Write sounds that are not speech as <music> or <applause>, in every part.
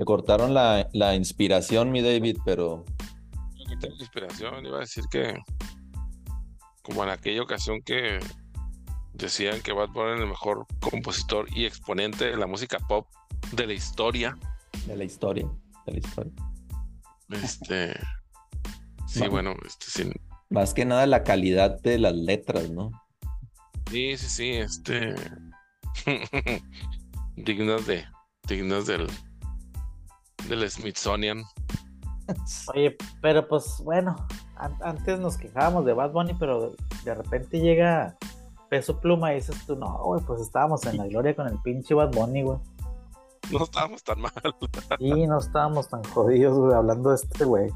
Le cortaron la, la inspiración, mi David, pero. No tengo inspiración, iba a decir que. Como en aquella ocasión que decían que Bad Bunny es el mejor compositor y exponente de la música pop de la historia. De la historia, de la historia. Este. Sí, bueno, este, sí, Más que nada la calidad de las letras, ¿no? sí, sí, sí, este. <laughs> dignas de. Dignas del. Del Smithsonian. <laughs> Oye, pero pues bueno, an- antes nos quejábamos de Bad Bunny, pero de, repente llega Peso Pluma y dices tú, no, güey, pues estábamos en la gloria con el pinche Bad Bunny, güey. No estábamos tan mal. Y no estábamos tan jodidos, güey, hablando de este güey.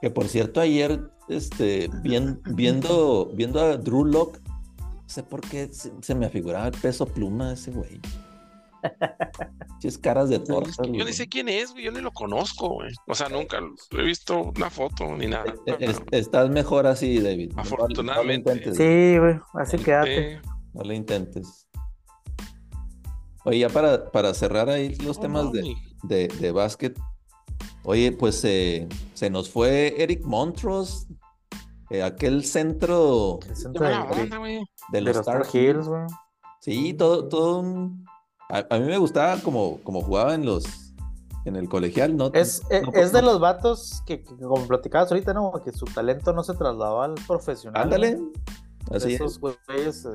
Que por cierto, ayer, este, vien- viendo, viendo a Drew Lock, no sé por qué se, se me afiguraba el peso pluma de ese güey. Es caras de torta. Yo ni sé quién es, güey, yo ni lo conozco, güey. O sea, nunca he visto una foto ni nada. Eh, es- estás mejor así, David. No- no- Afortunadamente. No, intentes, Sí, güey, así quédate. Eh, no le intentes. Oye, ya para, para cerrar ahí los no, temas no, de, de, de básquet. Oye, pues eh, se nos fue Eric Montrose, eh, aquel centro centro de, onda, güey. de los los Tar Tar Heels, güey. Sí, todo, todo un... A, a mí me gustaba como, como jugaba en los... En el colegial, ¿no? Es, no- es, no- de los vatos que, que como platicabas ahorita, ¿no? Que su talento no se trasladó al profesional. Ándale. Así es. Esos güeyes, eh,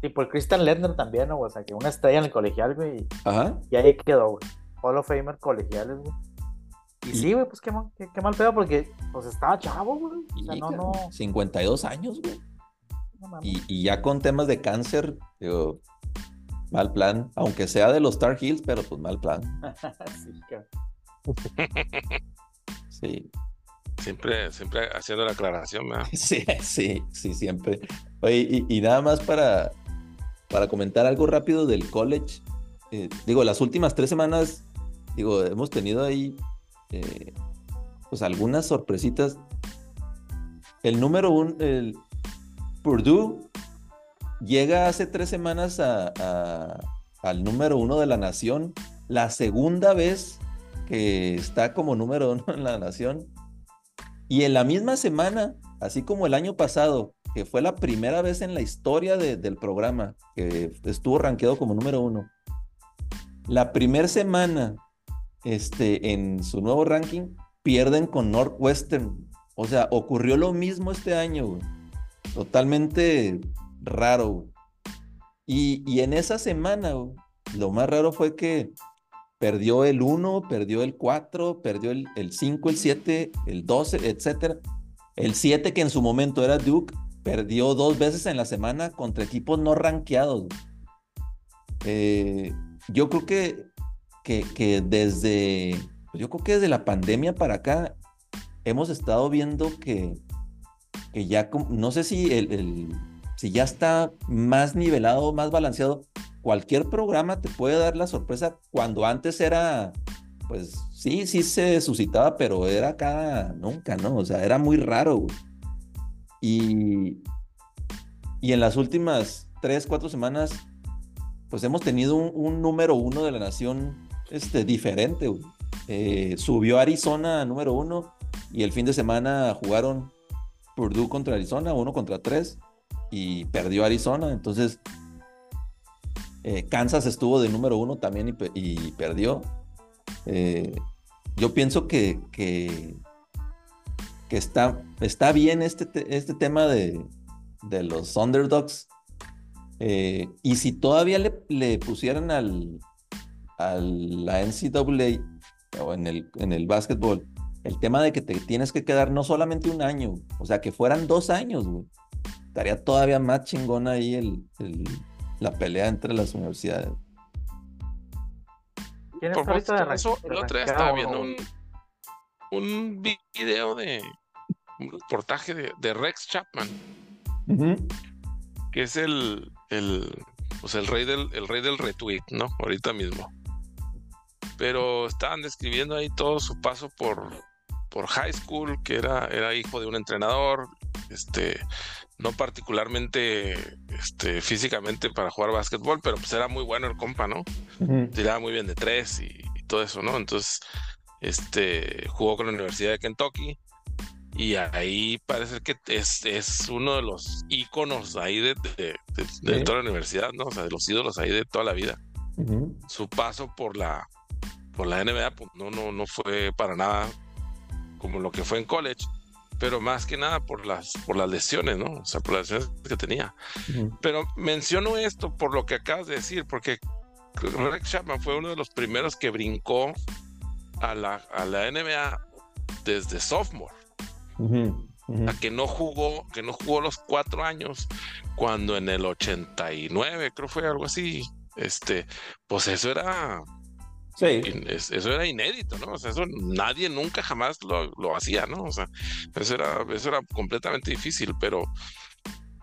tipo el Christian Lerner también. O sea, que una estrella en el colegial, güey, Ajá. y ahí quedó, güey. Hall of Famer colegiales, güey. Y Y- sí, güey, pues qué mal, qué, qué mal pedo, porque pues estaba chavo, güey. O sea, Y, no, no, 52 años, güey. Y, y ya con temas de cáncer, digo, mal plan. Aunque sea de los Tar Heels, pero pues mal plan. <laughs> <laughs> Sí. Siempre, siempre haciendo la aclaración, ¿verdad? <laughs> Sí, sí, sí, siempre. Oye, y, y nada más para, para comentar algo rápido del college. Eh, digo, las últimas tres semanas, digo, hemos tenido ahí, eh, pues algunas sorpresitas. El número uno, el Purdue, llega hace tres semanas al número uno de la nación, la segunda vez que está como número uno en la nación. Y en la misma semana, así como el año pasado, que fue la primera vez en la historia de- del programa que estuvo rankeado como número uno, la primera semana este, en su nuevo ranking pierden con Northwestern. O sea, ocurrió lo mismo este año. Totalmente raro. Y, y en esa semana, lo más raro fue que perdió el 1, perdió el 4, perdió el, el 5, el 7, el 12, etcétera. El 7, que en su momento era Duke, perdió dos veces en la semana contra equipos no rankeados. Eh, yo creo que, que, que desde, pues yo creo que desde la pandemia para acá hemos estado viendo que, que ya, no sé si, el- si ya está más nivelado, más balanceado. Cualquier programa te puede dar la sorpresa cuando antes era, pues sí, sí se suscitaba, pero era cada nunca, ¿no? O sea, era muy raro. Y, y en las últimas tres, cuatro semanas, pues hemos tenido un, número uno de la nación este, diferente. Eh, subió Arizona número uno y el fin de semana jugaron Purdue contra Arizona, uno contra tres, y perdió Arizona. Entonces, eh, Kansas estuvo de número uno también y, pe- y perdió. Eh, yo pienso que, que, está, está bien este, te- este tema de, de los underdogs. Eh, y si todavía le, le pusieran al, a la NCAA o en el, en el básquetbol el tema de que te tienes que quedar no solamente un año, o sea, que fueran dos años, güey. Estaría todavía más chingón ahí el, el- la pelea entre las universidades. ¿Quién Por está ahorita de eso, el otro día estaba viendo un, un video de un reportaje de, de Rex Chapman, que es el, el, pues el rey del, el rey del retweet, ¿no? Ahorita mismo. Pero estaban describiendo ahí todo su paso por, por high school, que era, era hijo de un entrenador, este, no particularmente este, físicamente para jugar básquetbol, pero pues era muy bueno el compa, ¿no? tiraba muy bien de tres y, todo eso, ¿no? Entonces, este, jugó con la Universidad de Kentucky y ahí parece que es, es uno de los íconos ahí de, de, toda la universidad, ¿no? O sea, de los ídolos ahí de toda la vida. Su paso por la, por la NBA, pues no, no, no fue para nada como lo que fue en college, pero más que nada por las, por las lesiones, ¿no? O sea, por las lesiones que tenía. Pero menciono esto por lo que acabas de decir, porque Rex Chapman fue uno de los primeros que brincó a la, a la NBA desde sophomore. A que no jugó, que no jugó los cuatro años, cuando en el 89, creo fue algo así, este, pues eso era Sí. eso era inédito, ¿no? O sea, eso nadie nunca jamás lo, hacía, ¿no? O sea, eso era, eso era completamente difícil, pero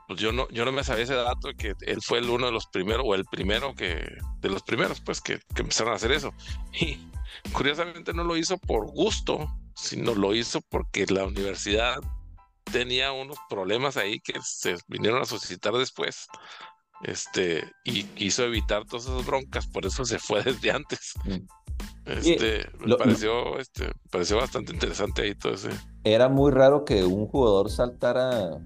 pues yo no, yo no me sabía ese dato de que él fue el uno de los primeros, o el primero que, de los primeros, pues, que, que empezaron a hacer eso. Y curiosamente no lo hizo por gusto, sino lo hizo porque la universidad tenía unos problemas ahí que se vinieron a suscitar después este, y quiso evitar todas esas broncas, por eso se fue <laughs> desde antes. Mm. Este, me pareció, este, pareció bastante interesante ahí todo ese. Era muy raro que un jugador saltara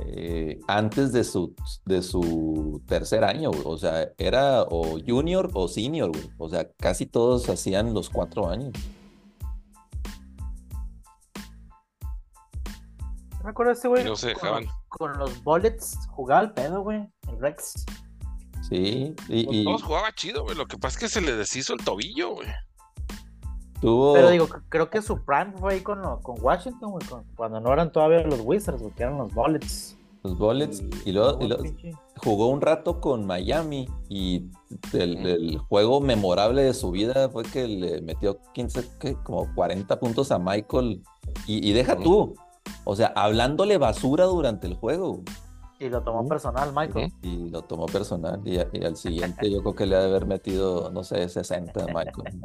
eh, antes de su, de su tercer año, o sea, era o junior o senior, o sea, casi todos hacían los cuatro años. Me acuerdo de ese güey. No se dejaban. Con, los bullets jugaba el pedo, güey. El Rex. Sí, y, y... Todos jugaba chido, güey. Lo que pasa es que se le deshizo el tobillo, güey. Tuvo... Pero digo, creo que su prime fue ahí con, con Washington, güey. cuando no eran todavía los Wizards, güey, que eran los Bullets. Los Bullets. Y, luego, jugó un rato con Miami. Y el, juego memorable de su vida fue que le metió 15, ¿qué? como 40 puntos a Michael. Y, y deja tú, o sea, hablándole basura durante el juego. Y lo tomó personal, Michael. Y lo tomó personal. Y, al siguiente <laughs> yo creo que le ha de haber metido, no sé, 60 Michael.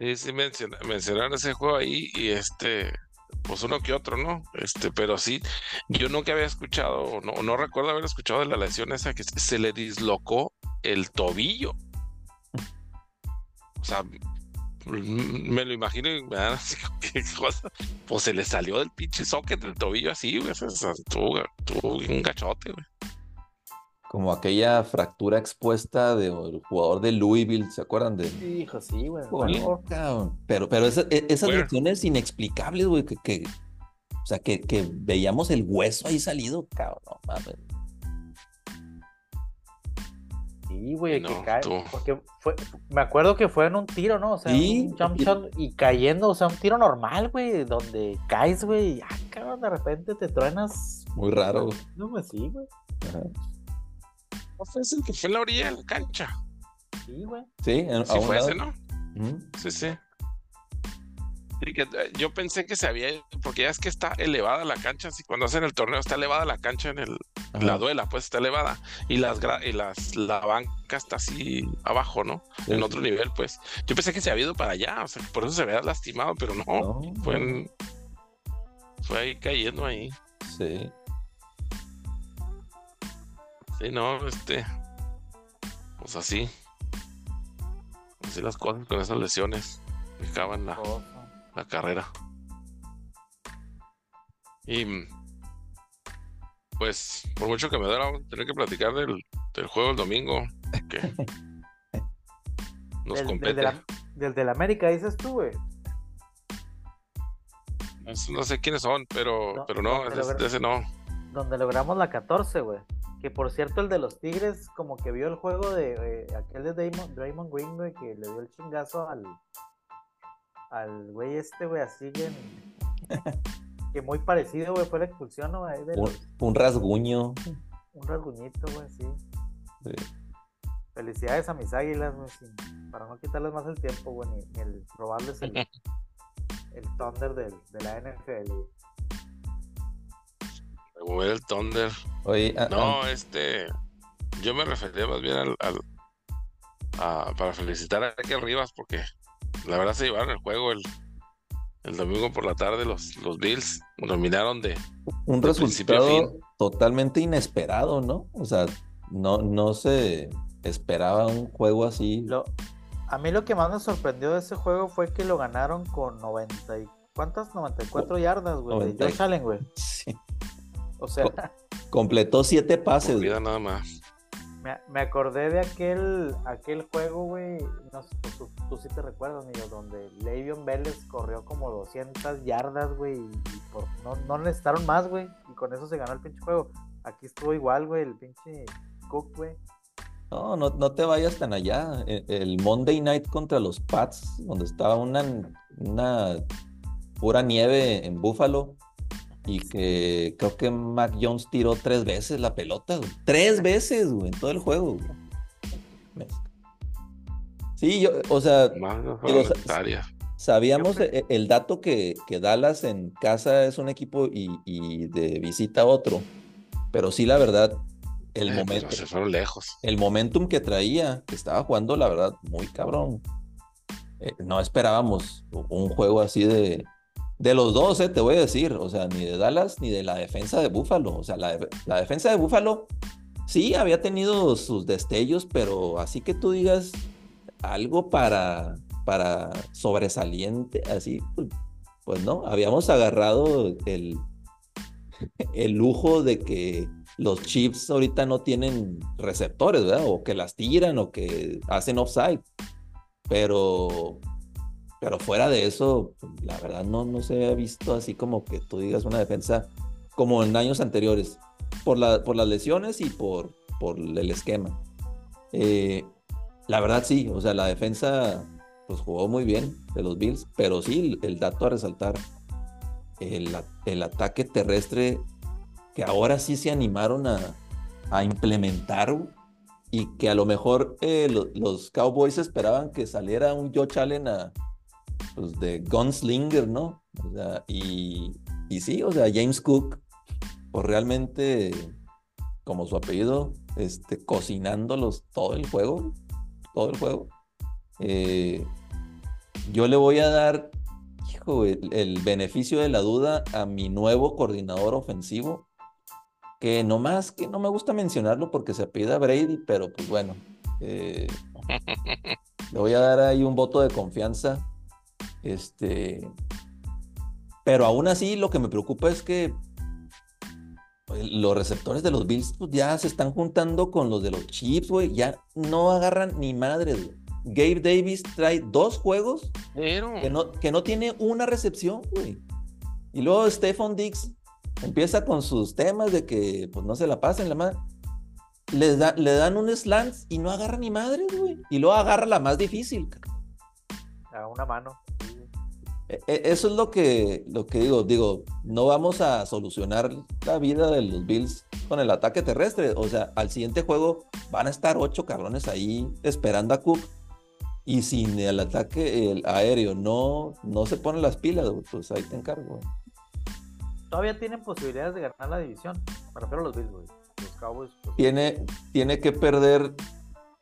Sí, sí, mencionaron ese juego ahí y este, pues uno que otro, ¿no? Este, pero sí, yo nunca había escuchado, no, no recuerdo haber escuchado de la lesión esa que se le dislocó el tobillo. O sea, me lo imagino y qué cosa. Pues se le salió del pinche socket del tobillo así, güey. Tuvo, un gachote, güey. Como aquella fractura expuesta del jugador de Louisville, ¿se acuerdan de? Hijo, sí, güey. Pero, pero e, esas lesiones inexplicables, güey, que, o sea, que, que, veíamos el hueso ahí salido, cabrón, no mames. Sí, güey, que cae. Porque fue, me acuerdo que fue en un tiro, ¿no? O sea, un jump shot y cayendo, o sea, un tiro normal, güey, donde caes, güey, y ah, cabrón, de repente te truenas. Muy raro, güey. No, pues sí, güey. Ajá. ¿No fue ese que fue en la orilla de la cancha? Sí, güey. Sí, en, sí fue ese, ¿no? Sí, sí. Eh, yo pensé que se había, porque ya es que está elevada la cancha, así cuando hacen el torneo está elevada la cancha en el, la duela, pues está elevada y las y las la banca está así abajo, ¿no? En otro nivel, pues. Yo pensé que se había ido para allá, o sea, por eso se había lastimado, pero no, fue fue ahí cayendo ahí. Sí. Sí, no, este, pues así, así las cosas con esas lesiones, acaban la la carrera. Y pues, por mucho que me duela tener que platicar del, juego el domingo, que <laughs> nos compete. Del de, la, América, dices tú, güey. No, sé quiénes son, pero no, pero no, ese, no. Donde logramos la 14, güey. Que por cierto, el de los Tigres, como que vio el juego de eh, aquel de Draymond Green, güey, que le dio el chingazo al, al güey este, güey, así que, <laughs> que muy parecido, güey, fue la expulsión, ¿no? un, rasguño. Un rasguñito, güey, sí. Felicidades a mis águilas, güey, para no quitarles más el tiempo, güey, ni, el robarles el, <laughs> el Thunder del, de la NFL, güey. el Thunder. Oye, ah, no, ah. este. Yo me refería más bien al. a, para felicitar a Raquel Rivas porque la verdad se llevaron el juego el, el domingo por la tarde los, los Bills dominaron de un resultado totalmente inesperado, ¿no? O sea, no, no se esperaba un juego así. Lo, A mí lo que más me sorprendió de ese juego fue que lo ganaron con 90 y... ¿Cuántas? 94 yardas, güey. De Josh Allen, güey. <laughs> Sí. O sea... completó siete pases. Olvida nada más. Me, acordé de aquel aquel juego, güey. No sé, tú, sí te recuerdas, amigo, donde Le'Veon Vélez corrió como 200 yardas, güey. Y por, no, no necesitaron más, güey. Y con eso se ganó el pinche juego. Aquí estuvo igual, güey, el pinche Cook, güey. No, no, no te vayas tan allá. E, el, Monday Night contra los Pats, donde estaba una, una pura nieve en Buffalo y que creo que Mac Jones tiró tres veces la pelota, Tres veces, güey, en todo el juego, Sí, yo, o sea, sabíamos e, el, dato que, que, Dallas en casa es un equipo y, y de visita otro, pero sí, la verdad, el eh, momento. se fueron lejos. El momentum que traía, que estaba jugando, la verdad, muy cabrón. Eh, no esperábamos un juego así de. De los dos, eh, te voy a decir. O sea, ni de Dallas ni de la defensa de Búfalo. O sea, la, defensa de Búfalo sí había tenido sus destellos, pero así que tú digas algo para, para sobresaliente, así, pues, pues no. Habíamos agarrado el, el lujo de que los chips ahorita no tienen receptores. O que las tiran o que hacen offside. Pero, pero fuera de eso, la verdad no, no se ha visto así como que tú digas una defensa como en años anteriores, por, la, por las lesiones y por, por el esquema. Eh, la verdad sí, o sea, la defensa pues jugó muy bien de los Bills, pero sí, el dato a resaltar, el, el ataque terrestre que ahora sí se animaron a, implementar y que a lo mejor eh, los Cowboys esperaban que saliera un Joe Allen a, pues, de gunslinger, ¿no? y, y, sí, o sea, James Cook, pues realmente, como su apellido, este, cocinándolos todo el juego, todo el juego. Eh, yo le voy a dar, hijo, el beneficio de la duda a mi nuevo coordinador ofensivo, que nomás que no me gusta mencionarlo porque se a Brady, pero pues bueno, eh, <laughs> le voy a dar ahí un voto de confianza. Este, pero aún así lo que me preocupa es que pues, los receptores de los Bills pues, ya se están juntando con los de los Chiefs, güey, ya no agarran ni madre, Gabe Davis trae dos juegos que, no, que no tiene una recepción, güey. Y luego Stephon Diggs Empieza con sus temas de que pues no se la pasen la madre. Les da, le dan un slant y no agarra ni madre, güey. Y luego agarra la más difícil. A una mano. E, e, eso es lo que, lo que digo. Digo, no vamos a solucionar la vida de los Bills con el ataque terrestre. O sea, al siguiente juego van a estar ocho cabrones ahí esperando a Cook. Y sin el ataque el aéreo no, no se ponen las pilas, pues ahí te encargo todavía tienen posibilidades de ganar la división. Me refiero a los Bills, Los Cowboys. Pues, tiene, tiene que perder.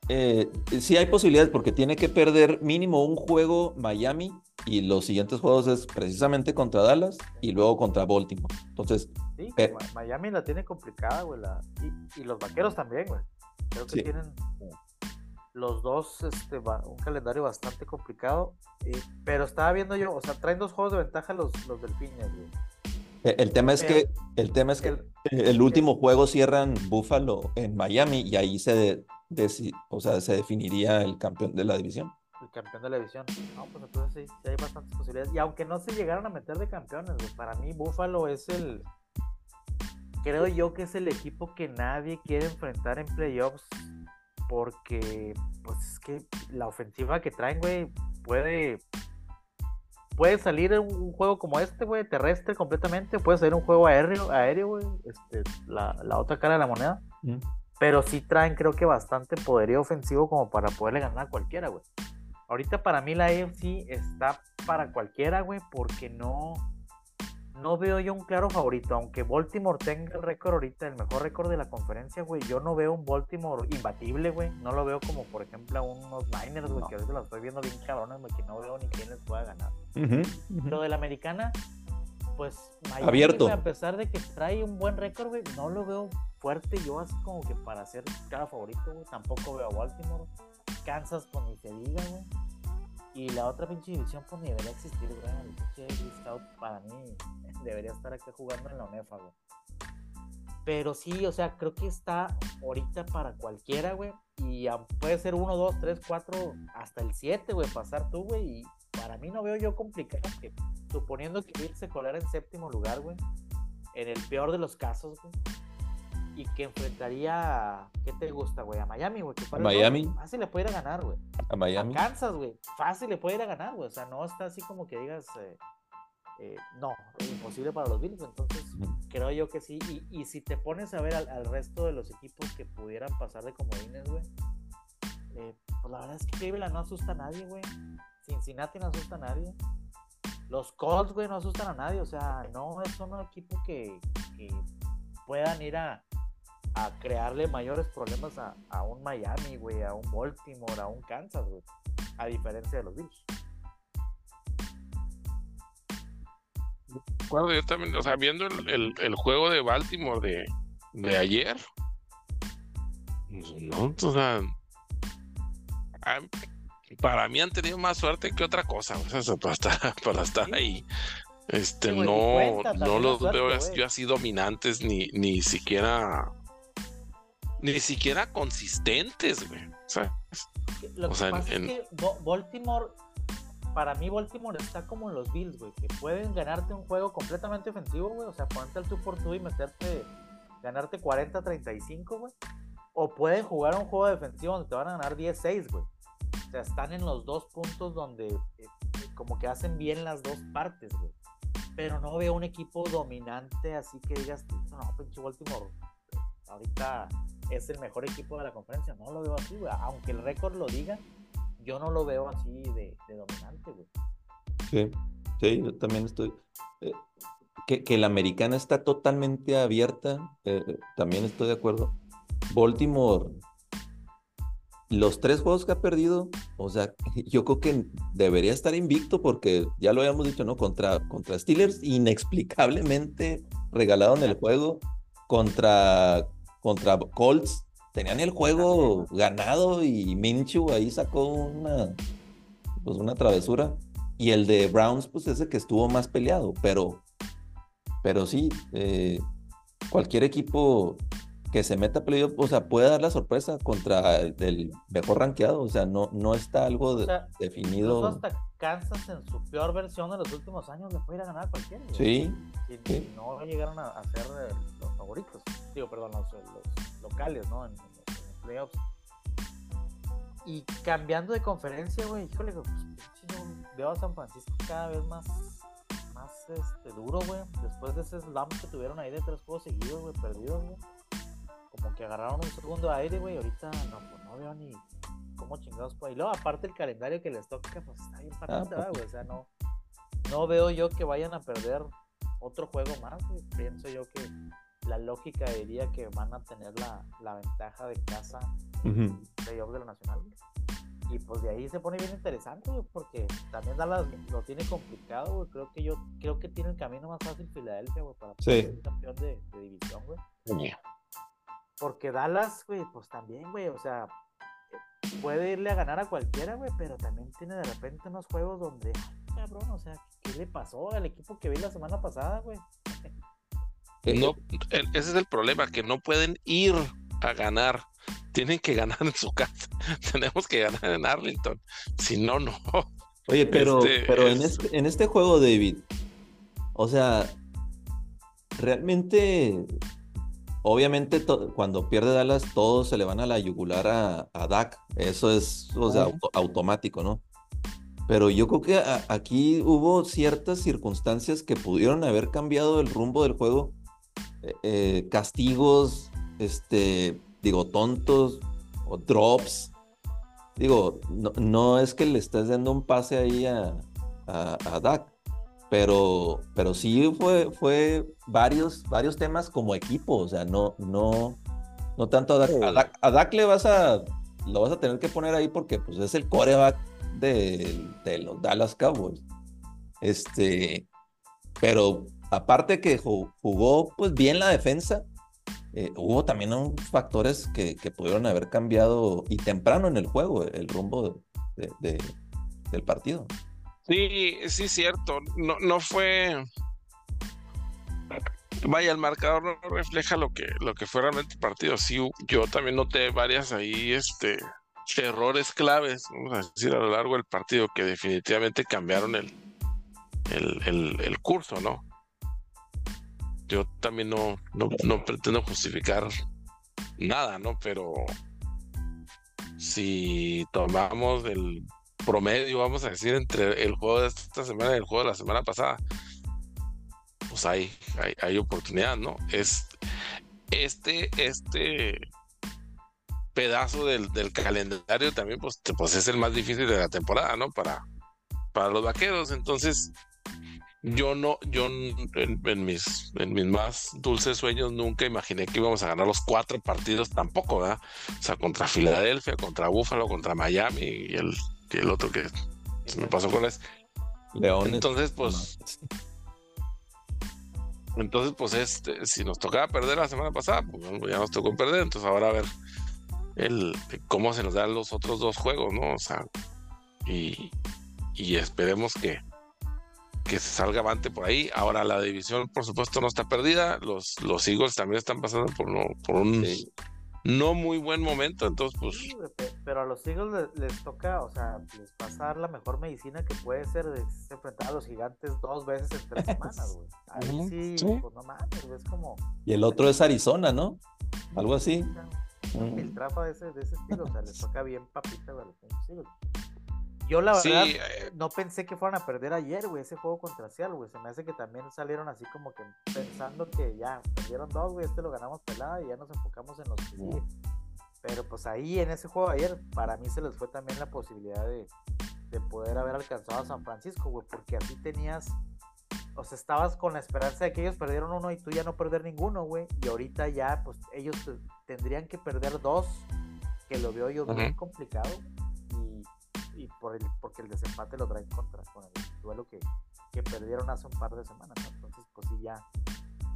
Eh, sí hay posibilidades porque tiene que perder mínimo un juego Miami y los siguientes juegos es precisamente contra Dallas y luego contra Baltimore. Entonces, sí, Miami la tiene complicada, güey. Y, los vaqueros también, güey. Creo que tienen los dos este, un calendario bastante complicado. Eh, pero estaba viendo yo, o sea, traen dos juegos de ventaja los, los delfines, güey. Eh, el tema es que, el tema es que el, último juego cierran Buffalo en Miami y ahí se, o sea, se definiría el campeón de la división. Campeón de la división. No, pues entonces sí, hay bastantes posibilidades. Y aunque no se llegaran a meter de campeones, para mí Buffalo es el. Creo yo que es el equipo que nadie quiere enfrentar en playoffs. Porque, pues es que la ofensiva que traen, güey, puede puede salir un, juego como este, güey, terrestre completamente, puede salir un juego aéreo, aéreo, güey, este, la, otra cara de la moneda. Mm. Pero sí traen, creo que bastante poderío ofensivo como para poderle ganar a cualquiera, güey. Ahorita para mí la AFC está para cualquiera, güey, porque no, no veo yo un claro favorito. Aunque Baltimore tenga el récord ahorita, el mejor récord de la conferencia, güey, yo no veo un Baltimore imbatible, güey. No lo veo como, por ejemplo, a unos Niners, güey, que ahorita lo estoy viendo bien cabrones, güey, que no veo ni quién les pueda ganar. Lo de la americana, pues, abierto. a pesar de que trae un buen récord, güey, no lo veo fuerte yo así como que para ser cada favorito, güey. Tampoco veo a Baltimore. Kansas, pues ni se diga, güey. Y la otra pinche división, pues ni debería existir, güey. El pinche Scout para mí <laughs> debería estar aquí jugando en la UNEFA, güey. Pero sí, o sea, creo que está ahorita para cualquiera, güey. Y puede ser 1, 2, 3, 4, hasta el 7, güey, pasar tú, güey. Y para mí no veo yo complicado que, suponiendo que Bill se colara en séptimo lugar, güey, en el peor de los casos, güey, y que enfrentaría, ¿qué te gusta, güey? A Miami, güey. A Miami. fácil le puede ir a ganar, güey. A Miami. A Kansas, güey. Fácil le puede ir a ganar, güey. O sea, no está así como que digas, eh, eh, no, imposible para los Bills. Entonces, creo yo que sí. Y, si te pones a ver al, resto de los equipos que pudieran pasar de comodines, güey, eh, pues la verdad es que Cleveland no asusta a nadie, güey. Cincinnati no asusta a nadie. Los Colts, güey, no asustan a nadie. O sea, no es un equipo que, puedan ir a, crearle mayores problemas a, a un Miami, güey, a un Baltimore, a un Kansas, güey. A diferencia de los Bills. yo también, o sea, viendo el, juego de Baltimore de, ayer, pues, no, o sea, para mí han tenido más suerte que otra cosa, o sea, para estar, <laughs> para estar ahí. Este, no, no los veo yo así dominantes, ni, ni siquiera, ni siquiera consistentes, güey. O sea, Lo que pasa es que Baltimore para mí Baltimore está como en los Bills, güey, que pueden ganarte un juego completamente ofensivo, güey, o sea, ponerte al tú por tú y meterte, ganarte 40-35, güey, o pueden jugar un juego defensivo donde te van a ganar 10-6, güey. O sea, están en los dos puntos donde eh, como que hacen bien las dos partes, güey. Pero no veo un equipo dominante así que digas, no, pinche Baltimore, ahorita es el mejor equipo de la conferencia. No lo veo así, güey. Aunque el récord lo diga, yo no lo veo así de, dominante, güey. Sí, sí, yo también estoy. Eh, que, que, la americana está totalmente abierta, eh, también estoy de acuerdo. Baltimore, los tres juegos que ha perdido, o sea, <laughs> yo creo que debería estar invicto porque ya lo habíamos dicho, ¿no? Contra, contra Steelers, inexplicablemente regalado en el juego. Contra, contra Colts, tenían el juego ganado y Minchu ahí sacó una, pues una travesura. Y el de Browns, pues ese que estuvo más peleado, pero, pero sí, eh, cualquier equipo que se meta a playoff, o sea, puede dar la sorpresa contra el, mejor rankeado, o sea, no, no está algo definido. hasta Kansas en su peor versión de los últimos años le puede ir a ganar a cualquiera. Sí. Y, no llegaron a, ser eh, los favoritos, digo, perdón, los, locales, ¿no? En, los playoffs. Y cambiando de conferencia, güey, híjole, pues, veo a San Francisco cada vez más más este, duro, güey. Después de ese slam que tuvieron ahí de tres juegos seguidos, güey, perdidos, güey como que agarraron un segundo aire, güey. Ahorita no, pues no veo ni cómo chingados pues. Y luego, aparte el calendario que les toca, pues está bien para ah, güey. O sea, no, no veo yo que vayan a perder otro juego más, güey. Pienso yo que la lógica diría que van a tener la, la ventaja de casa de playoff de la nacional, Y pues de ahí se pone bien interesante, güey, porque también Dallas lo tiene complicado, güey. Creo que yo creo que tiene el camino más fácil Filadelfia, güey, para ser campeón de, de división, güey. Porque Dallas, güey, pues también, güey, o sea, puede irle a ganar a cualquiera, güey, pero también tiene de repente unos juegos donde, cabrón, o sea, ¿qué le pasó al equipo que vi la semana pasada, güey? <laughs> No, ese es el problema, que no pueden ir a ganar. Tienen que ganar en su casa. <laughs> Tenemos que ganar en Arlington. Si no, no. Oye, pero, este, pero en, este, en este juego, David, o sea, realmente Obviamente, cuando pierde Dallas, todos se le van a la yugular a, a Dak. Eso es o sea, automático, ¿no? Pero yo creo que aquí hubo ciertas circunstancias que pudieron haber cambiado el rumbo del juego. Eh, eh, castigos, este, digo, tontos o drops. Digo, no, es que le estés dando un pase ahí a, a, a Dak pero, pero sí fue, fue varios, varios temas como equipo, o sea, no, no, no tanto a Dak. A Dak, le vas a, lo vas a tener que poner ahí porque pues, es el coreback de, de los Dallas Cowboys. Este, pero aparte que jugó pues bien la defensa, eh, hubo también factores que, que, pudieron haber cambiado y temprano en el juego el rumbo de, del partido. Sí, sí, cierto. No, no fue. Vaya, el marcador no refleja lo que, lo que fue realmente el partido. Sí, yo también noté varias ahí, este, errores claves, vamos a decir, a lo largo del partido que definitivamente cambiaron el, el, el, curso, ¿no? Yo también no, no, no pretendo justificar nada, ¿no? Pero si tomamos el promedio, vamos a decir, entre el juego de esta semana y el juego de la semana pasada, pues hay, hay, oportunidad, ¿no? Es este, este pedazo del, calendario también, pues, pues es el más difícil de la temporada, ¿no? Para, para los vaqueros. Entonces, yo no, yo en, mis, en mis más dulces sueños nunca imaginé que íbamos a ganar los cuatro partidos tampoco, ¿verdad? O sea, contra Filadelfia, contra Buffalo, contra Miami y el, y el otro que se me pasó con es León. Entonces, pues. Entonces, pues, este, si nos tocaba perder la semana pasada, pues ya nos tocó perder. Entonces, ahora a ver el, cómo se nos dan los otros dos juegos, ¿no? O sea, y, y esperemos que, que se salga avante por ahí. Ahora la división, por supuesto, no está perdida. Los, los Eagles también están pasando por, no, por un no muy buen momento, entonces pues... pero a los Eagles les, toca, o sea, les pasar la mejor medicina que puede ser de enfrentar a los gigantes dos veces en tres <laughs> semanas, güey. Ahí sí, pues no mames, es como... Y el otro es Arizona, ¿no? Algo así. El trafa de ese, de ese estilo, o sea, les toca bien papita, güey, yo la verdad eh, no pensé que fueran a perder ayer, güey, ese juego contra Seattle, güey. Se me hace que también salieron así como que pensando que ya perdieron dos, güey, este lo ganamos pelada y ya nos enfocamos en los que sigue. Pero pues ahí en ese juego ayer, para mí se les fue también la posibilidad de, de poder haber alcanzado a San Francisco, güey, porque así tenías, o sea, estabas con la esperanza de que ellos perdieron uno y tú ya no perder ninguno, güey. Y ahorita ya, pues ellos tendrían que perder dos, que lo veo yo muy complicado y por el, porque el desempate lo traen contra con el duelo que, que perdieron hace un par de semanas. Entonces, pues sí, ya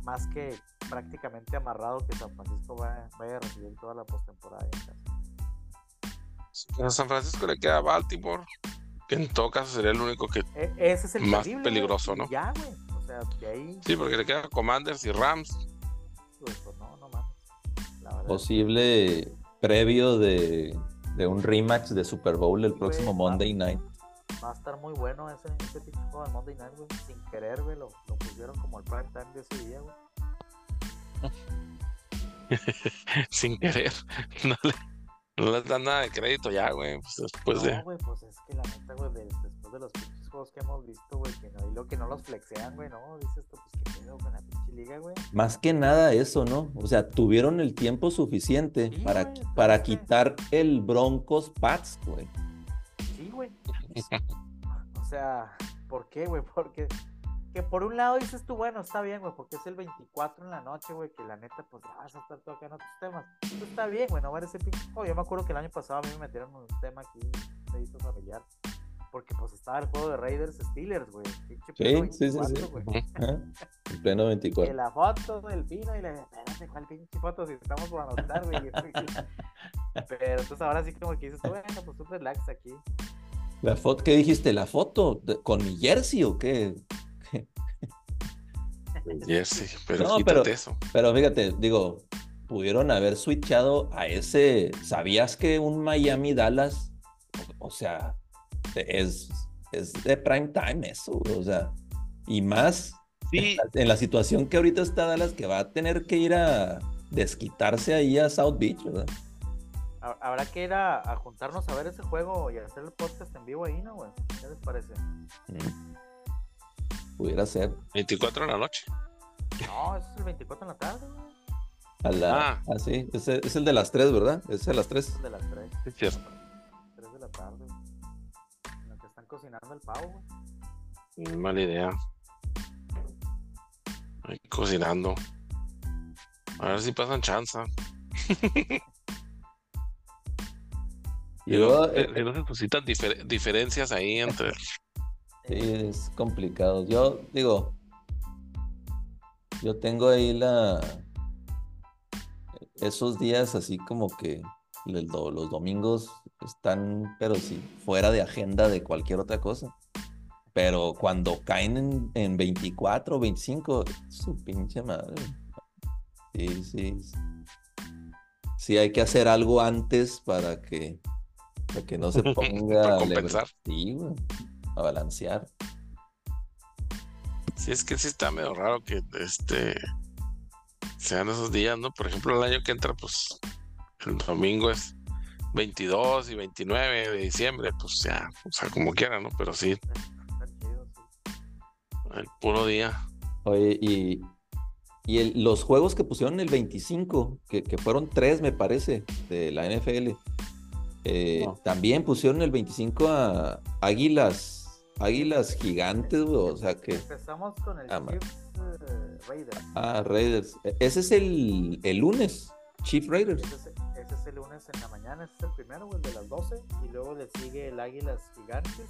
más que prácticamente amarrado que San Francisco vaya, vaya a recibir toda la postemporada en casa. A San Francisco le queda Baltimore, que en todo caso sería el único que e, ese es el más peligroso, ¿no? Ya, güey. O sea, de ahí. Sí, porque le queda Commanders y Rams. Pues, pues no, no mames. Posible previo de de un rematch de Super Bowl el próximo Monday Night. Va a estar muy bueno ese, ese tipo de Monday Night, güey. Sin querer, güey, lo, lo, pusieron como el prime time de ese día, güey. <laughs> Sin querer. <laughs> No le, no les dan nada de crédito ya, güey. Pues después no, de. güey, pues es que la neta, güey, después de los pinches juegos que hemos visto, güey, que no, y lo que no los flexean, güey, no, dices tú, pues que pedo con la pinche liga, güey. Más que nada eso, ¿no? O sea, tuvieron el tiempo suficiente para, para quitar el Broncos Pats, güey. Sí, güey. o sea, ¿por qué, güey? Porque que por un lado dices tú, bueno, está bien, güey, porque es el 24 en la noche, güey, que la neta, pues vas a estar en otros temas. Eso está bien, güey, no ver ese pinche juego. Yo me acuerdo que el año pasado a mí me metieron un tema aquí, un familiar, porque pues estaba el juego de Raiders Steelers, güey. Sí, sí, sí, sí. En pleno 24. Y la foto del vino y le espérate, ¿cuál pinche foto? Si estamos por anotar, güey. <laughs> Pero entonces ahora sí como que dices, bueno, pues tú relax aquí. La foto, ¿qué dijiste? ¿La foto? ¿Con mi jersey o qué? Jersey, pero no, pero, eso. Pero fíjate, digo, pudieron haber switchado a ese. ¿Sabías que un Miami Dallas, o sea, es, es de prime time eso, o sea, y más en, la, situación que ahorita está Dallas, que va a tener que ir a desquitarse ahí a South Beach, ¿verdad? Habrá que ir a, juntarnos a ver ese juego y hacer el podcast en vivo ahí, ¿no, güey? ¿Qué les parece? Mm. Pudiera ser. 24 en la noche. No, es el 24 en la tarde, güey. A la, ah. ah, sí, es el, es el de las 3, ¿verdad? Es el de las 3. Es el de las 3. Es cierto. 3 de la tarde. Cocinando el pavo, güey. Mala idea. Ahí cocinando. A ver si pasan chanza. y luego, <laughs> eh, eh, se suscitan difer diferencias ahí entre Sí, es complicado. Yo digo, yo tengo ahí la, esos días así como que los domingos están, pero sí, fuera de agenda de cualquier otra cosa. Pero cuando caen en, 24 o 25, su pinche madre. Sí, sí. Sí, hay que hacer algo antes para que, para que no se <laughs> ponga a compensar. Sí, a balancear. Sí, es que sí está medio raro que este sean esos días, ¿no? Por ejemplo, el año que entra, pues el domingo es 22 y 29 de diciembre, pues ya, o sea, como quieran, ¿no? Pero sí, el puro día. Oye, y, y los juegos que pusieron el 25, que, fueron tres, me parece, de la NFL, eh, también pusieron el 25 a Águilas Águilas gigantes. O sea que. Empezamos con el ah, Chiefs eh, Raiders. Ah, Raiders. E, ese es el, el lunes. Chief Raiders. Ese es, el lunes en la mañana. Ese es el primero, güey, de las 12. Y luego le sigue el Águilas Gigantes.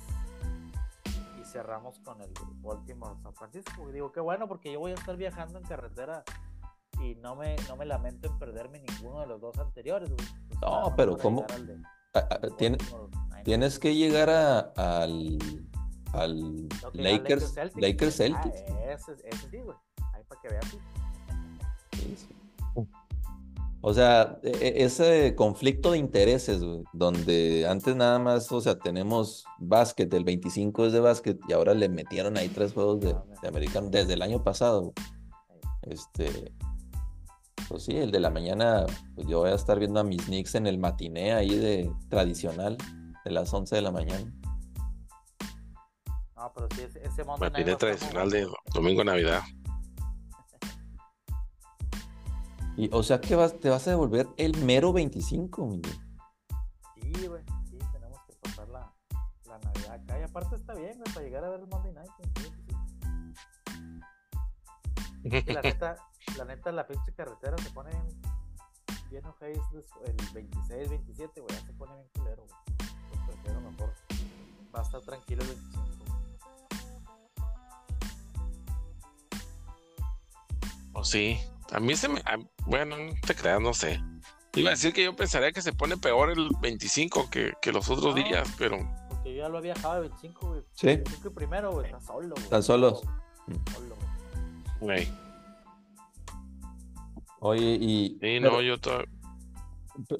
Y cerramos con el Baltimore San Francisco. Y digo, qué bueno, porque yo voy a estar viajando en carretera. Y no me, no me lamento en perderme ninguno de los dos anteriores, güey. Pues no, pero ¿cómo? tienes que llegar a, al al Lakers, Lakers Celtics. Ah, ese, sí, güey. Ahí para que veas. O sea, e, e, ese conflicto de intereses, güey, donde antes nada más, o sea, tenemos básquet, el 25 es de básquet y ahora le metieron ahí tres juegos de, de americano desde el año pasado. Este, pues sí, el de la mañana, pues yo voy a estar viendo a mis Knicks en el matiné ahí de tradicional, de las 11 de la mañana. No, pero sí, ese Monday Night tradicional de domingo Y, o sea que vas, te vas a devolver el mero 25, Miguel. Sí, güey, sí, tenemos que pasar la, la, Navidad acá. Y aparte está bien, güey, para llegar a ver el Monday Night. Sí, sí. la neta, <laughs> la neta, la pinche carretera se pone bien, bien el 26, 27, güey, ya se pone bien culero, güey. Pues prefiero mejor. Va a estar tranquilo el 25. sí. A mí se me. bueno, no te creas, no sé. Iba a decir que yo pensaría que se pone peor el 25 que, que los otros días, pero. Porque yo ya lo había dejado el 25, güey. Sí. El 25 primero, güey. Está solo, güey. Están solos. Güey. Oye, y. Sí, no, yo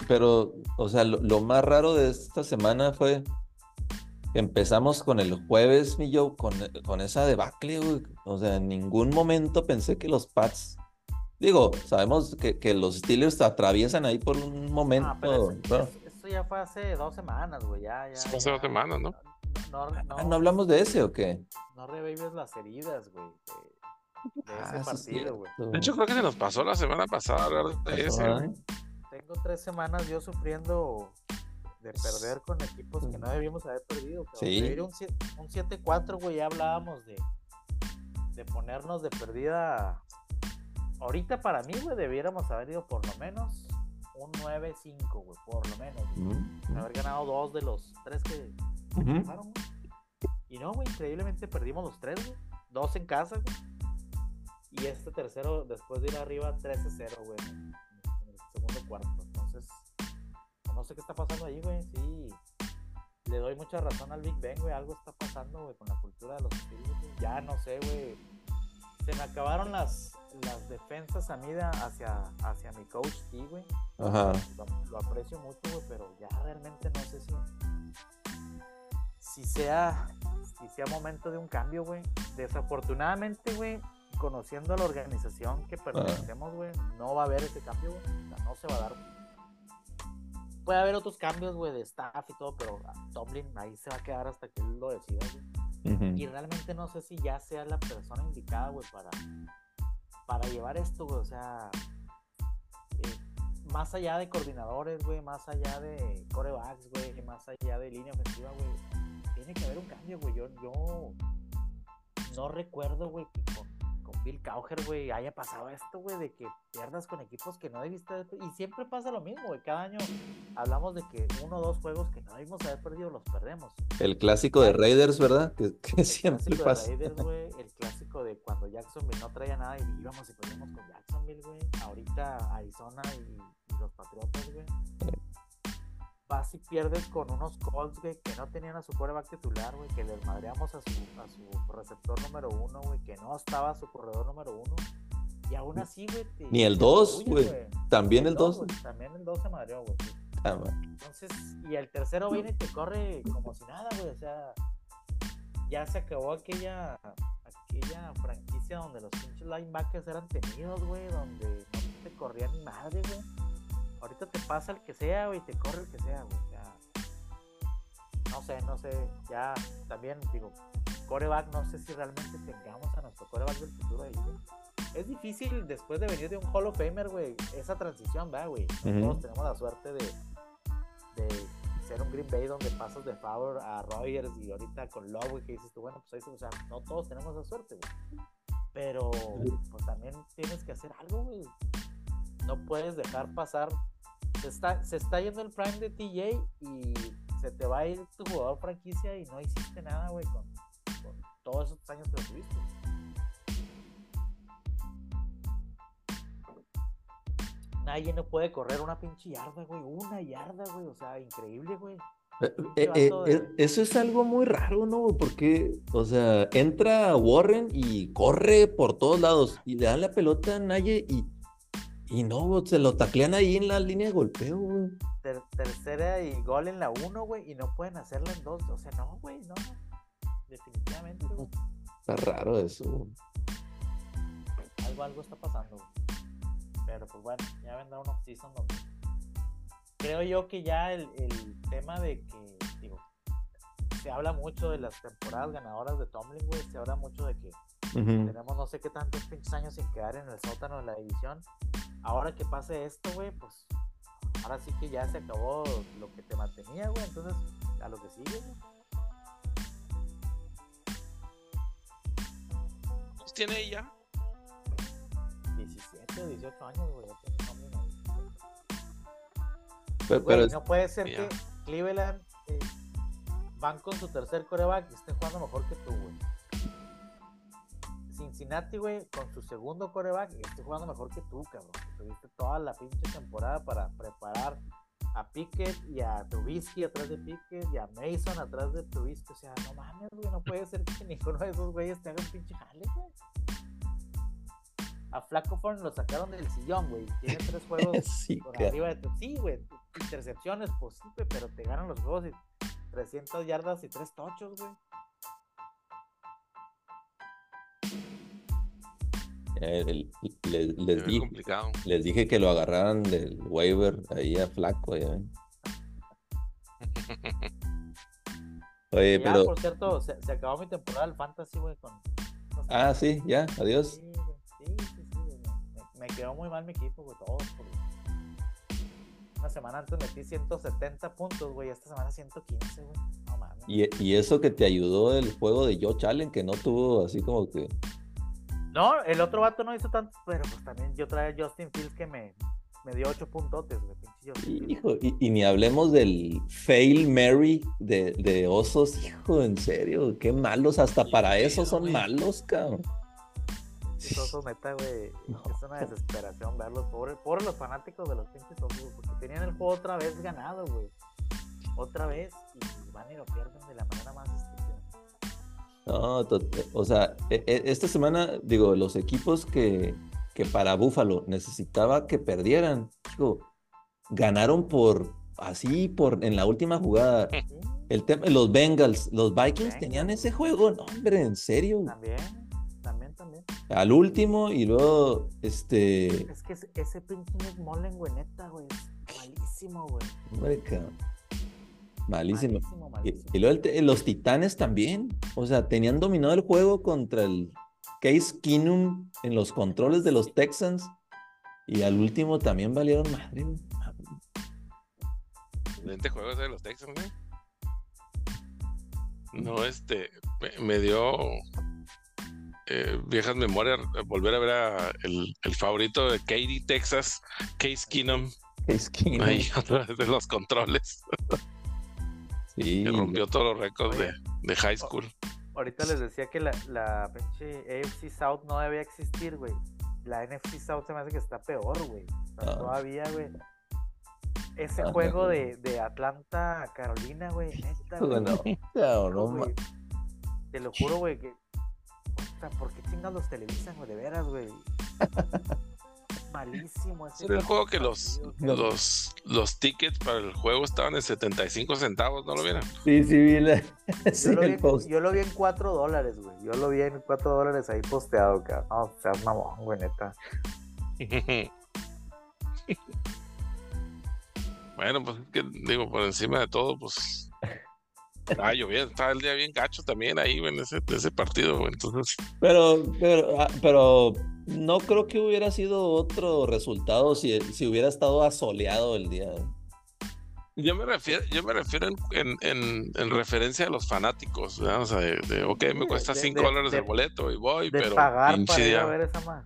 Pero, o sea, lo, más raro de esta semana fue empezamos con el jueves, mi yo, con, con esa debacle, güey. O sea, en ningún momento pensé que los Pats. Digo, sabemos que, que los Steelers atraviesan ahí por un momento. Ah, pero eso, ya fue hace dos semanas, güey. Ya, ya, fue hace dos semanas, ¿no? No, no, ah, no, hablamos de ese o qué? No revives las heridas, güey. De, ese ah, partido, güey. De hecho, creo que se nos pasó la semana pasada hablar de ese, güey. Tengo tres semanas yo sufriendo de perder con equipos que no debíamos haber perdido. Sí. Un, 7-4, güey, ya hablábamos de, de ponernos de perdida. Ahorita para mí, güey, debiéramos haber ido por lo menos un 9-5, güey, por lo menos. Haber ganado dos de los tres que uh Y no, güey, increíblemente perdimos los tres, güey. Dos en casa, güey. Y este tercero, después de ir arriba 13-0, güey, en el segundo cuarto. Entonces, no sé qué está pasando ahí, güey. Sí, le doy mucha razón al Big Bang, güey. Algo está pasando, güey, con la cultura de los espíritus. Ya no sé, güey. Se me acabaron las, las defensas a mí hacia, hacia mi coach, sí, güey. Ajá. Lo, aprecio mucho, güey, pero ya realmente no sé si, si sea, si sea momento de un cambio, güey. Desafortunadamente, güey, conociendo a la organización que pertenecemos, güey, no va a haber ese cambio, güey. O sea, no se va a dar puede haber otros cambios, güey, de staff y todo, pero Tomlin ahí se va a quedar hasta que él lo decida, güey. Y realmente no sé si ya sea la persona indicada, güey, para, para llevar esto, güey. O sea, eh, más allá de coordinadores, güey, más allá de corebacks, güey, más allá de línea ofensiva, güey, tiene que haber un cambio, güey. Yo, yo no recuerdo, güey, con, Bill Cowher, güey, haya pasado esto, güey, de que pierdas con equipos que no debiste. Y siempre pasa lo mismo, güey. Cada año hablamos de que uno o dos juegos que no debimos haber perdido los perdemos. El clásico de Raiders, ¿verdad? Que, el siempre pasa. De Raiders, güey, el clásico de cuando Jacksonville no traía nada y íbamos y perdimos con Jacksonville, güey. Ahorita Arizona y, los Patriotas, güey vas y pierdes con unos Colts, güey, que no tenían a su quarterback titular, güey, que les madreamos a su, a su receptor número uno, güey, que no estaba su corredor número uno. Y aún así, güey. Ni el 2, güey. También el 2. También el 2 se madreó, güey. Ah, Entonces, y el tercero viene y te corre como si nada, güey. O sea, ya se acabó aquella aquella franquicia donde los pinches linebackers eran temidos, güey, donde no te corrían ni madre, güey ahorita te pasa el que sea, güey, te corre el que sea, güey. Ya. No sé, no sé. Ya también, digo, coreback, no sé si realmente tengamos a nuestro coreback del futuro ahí, güey. Es difícil después de venir de un Hall of Famer, güey, esa transición, ¿verdad, güey? Todos tenemos la suerte de, de ser un Green Bay donde pasas de favor a Rogers y ahorita con Love, güey, que dices tú, bueno, pues ahí, o sea, no todos tenemos esa suerte, güey. Pero, pues también tienes que hacer algo, güey no puedes dejar pasar. Se está, se está yendo el prime de TJ y se te va a ir tu jugador franquicia y no hiciste nada, güey, con, todos esos años que lo tuviste. Nadie no puede correr una pinche yarda, güey. Una yarda, güey. O sea, increíble, güey. Eh, eh, eh, eso es algo muy raro, ¿no? Porque, o sea, entra Warren y corre por todos lados y le da la pelota a Naye y y no, se lo taclean ahí en la línea de golpeo, güey. tercera y gol en la uno, güey, y no pueden hacerla en dos. O sea, no, güey, no. Definitivamente, güey. <laughs> Está raro eso. Algo, algo está pasando, güey. Pero pues bueno, ya vendrá un off-season donde. Creo yo que ya el, el tema de que, digo, se habla mucho de las temporadas ganadoras de Tomlin, güey. Se habla mucho de que tenemos no sé qué tantos pinches años sin quedar en el sótano de la división ahora que pase esto, güey, pues ahora sí que ya se acabó lo que te mantenía, güey. Entonces, a lo que sigue, güey. ¿Cuántos tiene ella? 17 o 18 años, güey. Pero, pero no puede ser que Cleveland eh, van con su tercer coreback y estén jugando mejor que tú, güey. Cincinnati, güey, con su segundo coreback, estoy jugando mejor que tú, cabrón. Tuviste toda la pinche temporada para preparar a Pickett y a Trubisky atrás de Pickett y a Mason atrás de Trubisky. O sea, no mames, güey, no puede ser que <laughs> ninguno de esos güeyes te haga un pinche jale, güey. A Flaco Forn lo sacaron del sillón, güey. Tiene <laughs> tres juegos <laughs> sí, por arriba de Sí, güey. Intercepciones, pues sí, pero te ganan los juegos y 300 yardas y tres tochos, güey. Eh, les, dije, les, dije, que lo agarraran del waiver ahí a flaco. Ya. <laughs> Oye, pero. Por cierto, se, acabó mi temporada del fantasy, güey. Con... Ah, sí, ya, adiós. Sí, sí, sí, me, quedó muy mal mi equipo, güey, todos. Una semana antes metí 170 puntos, güey. Esta semana 115, güey. No mames. Y, y eso que te ayudó el juego de Joe Allen, que no tuvo así como que no, el otro vato no hizo tanto, pero pues también yo traía a Justin Fields que me, me dio ocho puntotes, Hijo, y, ni hablemos del fail Mary de, de, osos, hijo, en serio, qué malos, hasta para eso son malos, cabrón. osos, neta, güey, es una desesperación verlos, por, por los fanáticos de los pinches osos, porque tenían el juego otra vez ganado, güey. Otra vez, y van y lo pierden de la manera más no, o sea, e, e, esta semana, digo, los equipos que, que para Buffalo necesitaba que perdieran, digo, ganaron por así, por en la última jugada. El los Bengals, los Vikings tenían ese juego, no, hombre, en serio. También, también, también. Al último y luego, este. Es que ese, pinche Mullen, güey, neta, güey, malísimo, güey. Hombre, Malísimo. Y, luego los Titanes también. O sea, tenían dominado el juego contra el Case Keenum en los controles de los Texans. Y al último también valieron madre. Excelente juego ese de los Texans, güey. No, este, me, dio eh, viejas memorias, volver a ver a el, el favorito de Katie, Texas, Case Keenum. Case Keenum. Ahí, de los controles. <laughs> Sí. Que rompió todos los récords de, de high school. Ahorita les decía que la, la pinche AFC South no debía existir, güey. La NFC South se me hace que está peor, güey. O sea, Ah. Todavía, güey. Ese Ah, juego no. de, de Atlanta a Carolina, güey. Neta, güey. Bueno, no, no, güey. Te lo juro, güey, que. O sea, ¿por qué chingados los televisan, güey? De veras, güey. <laughs> Malísimo ese Era el juego que los, los, los tickets para el juego estaban en 75 centavos, ¿no lo vieron? Sí, sí, vi la- sí, <laughs> Yo lo, vi, en- post. yo lo vi en 4 dólares, güey. Yo lo vi en 4 dólares ahí posteado, cabrón. No, seas mamón, güey, neta. <laughs> bueno, pues es que digo, por encima de todo, pues <laughs> estaba lloviendo, estaba el día bien gacho también ahí, güey, en ese, en ese partido, güey. Entonces, Pero, pero, ah, pero no creo que hubiera sido otro resultado si, si hubiera estado asoleado el día. yo me refiero, yo me refiero en, en, en- en referencia a los fanáticos, ¿verdad? O sea, de, de, ok, me cuesta de- 5 de- dólares de- el boleto y voy, De pero pagar para ir a ver esa más.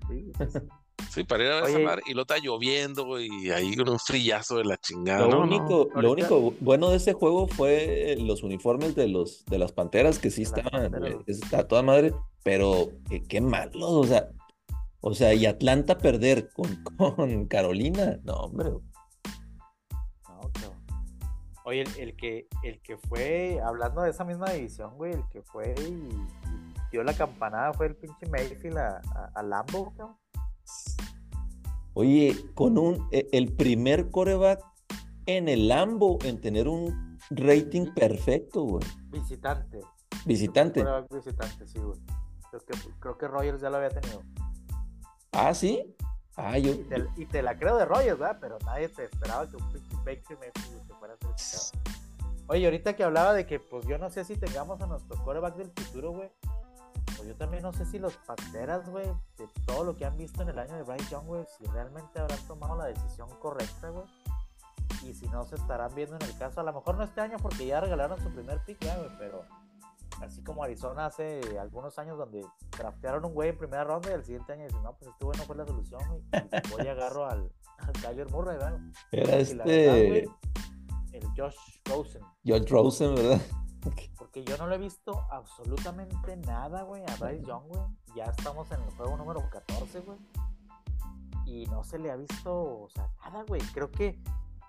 Sí, para ir a ver esa madre y lo está lloviendo, y ahí con un frillazo de la chingada. Lo ¿no? único, lo único bueno de ese juego fue los uniformes de los de las panteras que sí estaban, güey, está a toda madre, pero qué, qué malos, o sea, o sea, y Atlanta perder con, <laughs> con Carolina, no, hombre. No, cabrón. Oye, el, el que, el que fue, hablando de esa misma división, güey, el que fue y, y dio la campanada fue el pinche Mayfield a, a, a Lambo, cabrón. Oye, con un e- el primer coreback en el Lambo en tener un rating perfecto, güey. Visitante. Visitante. Visitante, sí, güey. Creo que, creo que Rogers ya lo había tenido. Ah, sí. Ah, yo. Y te, y te la creo de Rogers, ¿verdad? Pero nadie te esperaba que un pinche Baker Mayfield te fuera a hacer. Oye, ahorita que hablaba de que, pues yo no sé si tengamos a nuestro quarterback del futuro, güey. Pues yo también no sé si los Panteras, güey, de todo lo que han visto en el año de Bryce Young, güey, si realmente habrán tomado la decisión correcta, güey. Y si no se estarán viendo en el caso, a lo mejor no este año porque ya regalaron su primer pick, güey, pero así como Arizona hace algunos años donde draftearon un güey en primera ronda y al siguiente año dicen, no, pues este güey no fue la solución, güey. y Voy y agarro al, <laughs> al Kyler Murray, ¿verdad? Era verdad, este güey, el Josh Rosen. George Rosen, ¿verdad? Porque yo no le he visto absolutamente nada, güey, a Bryce Young, güey. Ya estamos en el juego número 14, güey. Y no se le ha visto, o sea, nada, güey. Creo que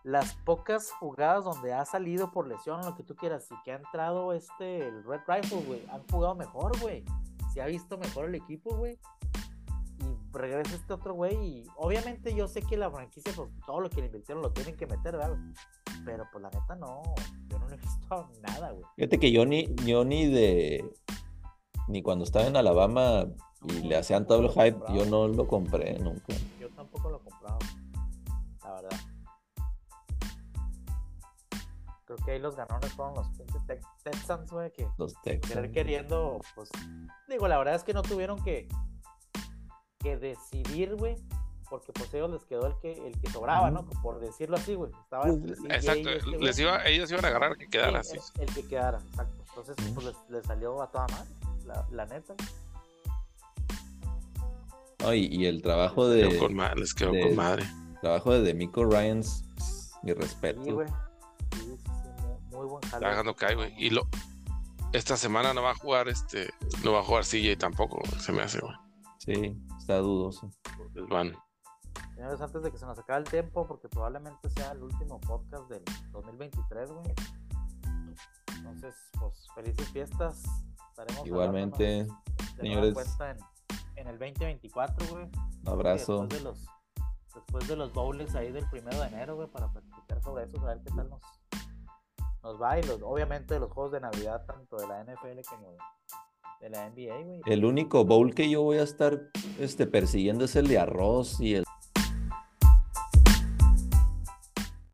las pocas jugadas donde ha salido por lesión, lo que tú quieras, y que ha entrado este, el Red Rifle, güey, han jugado mejor, güey. Se ha visto mejor el equipo, güey. Y regresa este otro güey. Y obviamente yo sé que la franquicia, pues todo lo que le invirtieron lo tienen que meter, ¿verdad? Pero pues la neta no, yo no le he visto <laughs> nada, güey. Fíjate que yo ni, yo ni de. Ni cuando estaba en Alabama y le hacían todo el hype, yo no lo compré nunca. Yo tampoco lo compraba, Creo que ahí los ganones fueron los pinches Tex- Texans, güey, que Los querer Texans. queriendo, pues, digo, la verdad es que no tuvieron que, que decidir, güey, porque pues a ellos les quedó el que, el que sobraba, ¿no? Por decirlo así, güey. Estaba y exacto, este les iba, ellos iban a agarrar que quedara Sí, así. El, el que quedara, exacto. Entonces, pues les, les salió a toda madre, la, la neta. No, y, y el trabajo Les quedó de. con les quedó de- con madre. trabajo de Demico Ryans, mi respeto. Sí, güey. Está dejando caer, güey. Y lo, esta semana no va a jugar este, no va a jugar CJ tampoco, se me hace, güey. Sí, está dudoso. Van. Señores, antes de que se nos acabe el tiempo, porque probablemente sea el último podcast del 2023, güey. Entonces, pues, felices fiestas. Estaremos Igualmente, señores. cuenta en, en el 2024, güey. un abrazo. Después de los, después de los bowls ahí del primero de enero, güey, para platicar sobre eso, a ver qué tal nos, nos va. Y los, obviamente los juegos de Navidad, tanto de la NFL como de, la NBA, güey. El único bowl que yo voy a estar este, persiguiendo es el de arroz y el